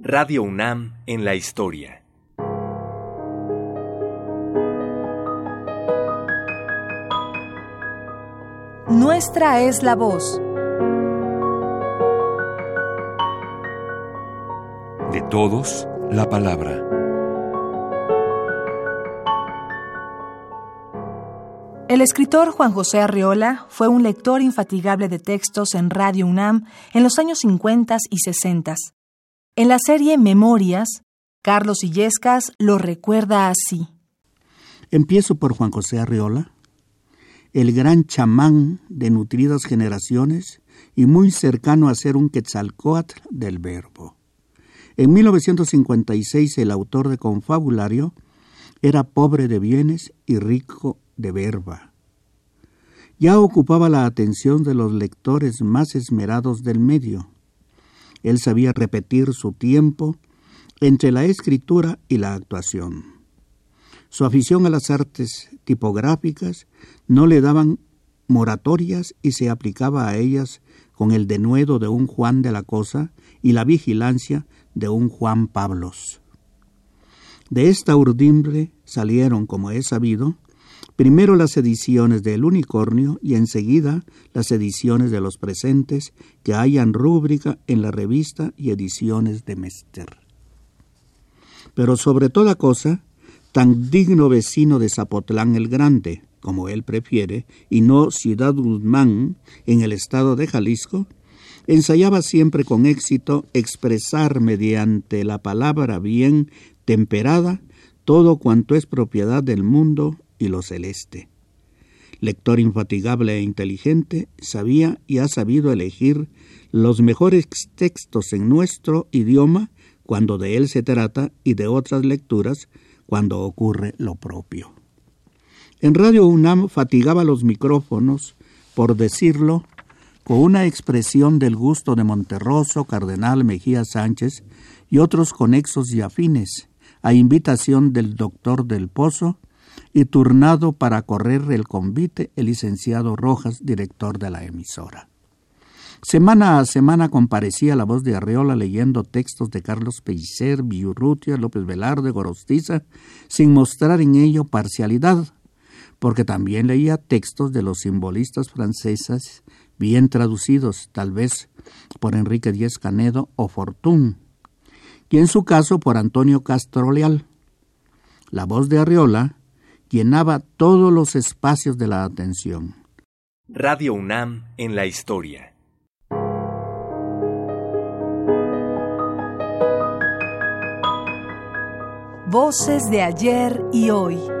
Radio UNAM en la historia. Nuestra es la voz. De todos, la palabra. El escritor Juan José Arriola fue un lector infatigable de textos en Radio UNAM en los años 50 y 60. En la serie Memorias, Carlos Illescas lo recuerda así. Empiezo por Juan José Arriola, el gran chamán de nutridas generaciones y muy cercano a ser un quetzalcoatl del verbo. En 1956 el autor de Confabulario era pobre de bienes y rico de verba. Ya ocupaba la atención de los lectores más esmerados del medio. Él sabía repetir su tiempo entre la escritura y la actuación. Su afición a las artes tipográficas no le daban moratorias y se aplicaba a ellas con el denuedo de un Juan de la Cosa y la vigilancia de un Juan Pablos. De esta urdimbre salieron, como he sabido, primero las ediciones del unicornio y enseguida las ediciones de los presentes que hayan rúbrica en la revista y ediciones de Mester. Pero sobre toda cosa, tan digno vecino de Zapotlán el Grande, como él prefiere, y no Ciudad Guzmán, en el estado de Jalisco, ensayaba siempre con éxito expresar mediante la palabra bien temperada todo cuanto es propiedad del mundo y lo celeste. Lector infatigable e inteligente, sabía y ha sabido elegir los mejores textos en nuestro idioma cuando de él se trata y de otras lecturas cuando ocurre lo propio. En Radio UNAM fatigaba los micrófonos, por decirlo, con una expresión del gusto de Monterroso, Cardenal Mejía Sánchez y otros conexos y afines, a invitación del doctor del Pozo y turnado para correr el convite el licenciado Rojas, director de la emisora. Semana a semana comparecía la voz de Arreola leyendo textos de Carlos Pellicer, Villurrutia, López Velarde, Gorostiza, sin mostrar en ello parcialidad, porque también leía textos de los simbolistas franceses bien traducidos, tal vez por Enrique Díez Canedo o Fortún, y en su caso por Antonio Castro Leal. La voz de Arreola llenaba todos los espacios de la atención. Radio UNAM en la historia. Voces de ayer y hoy.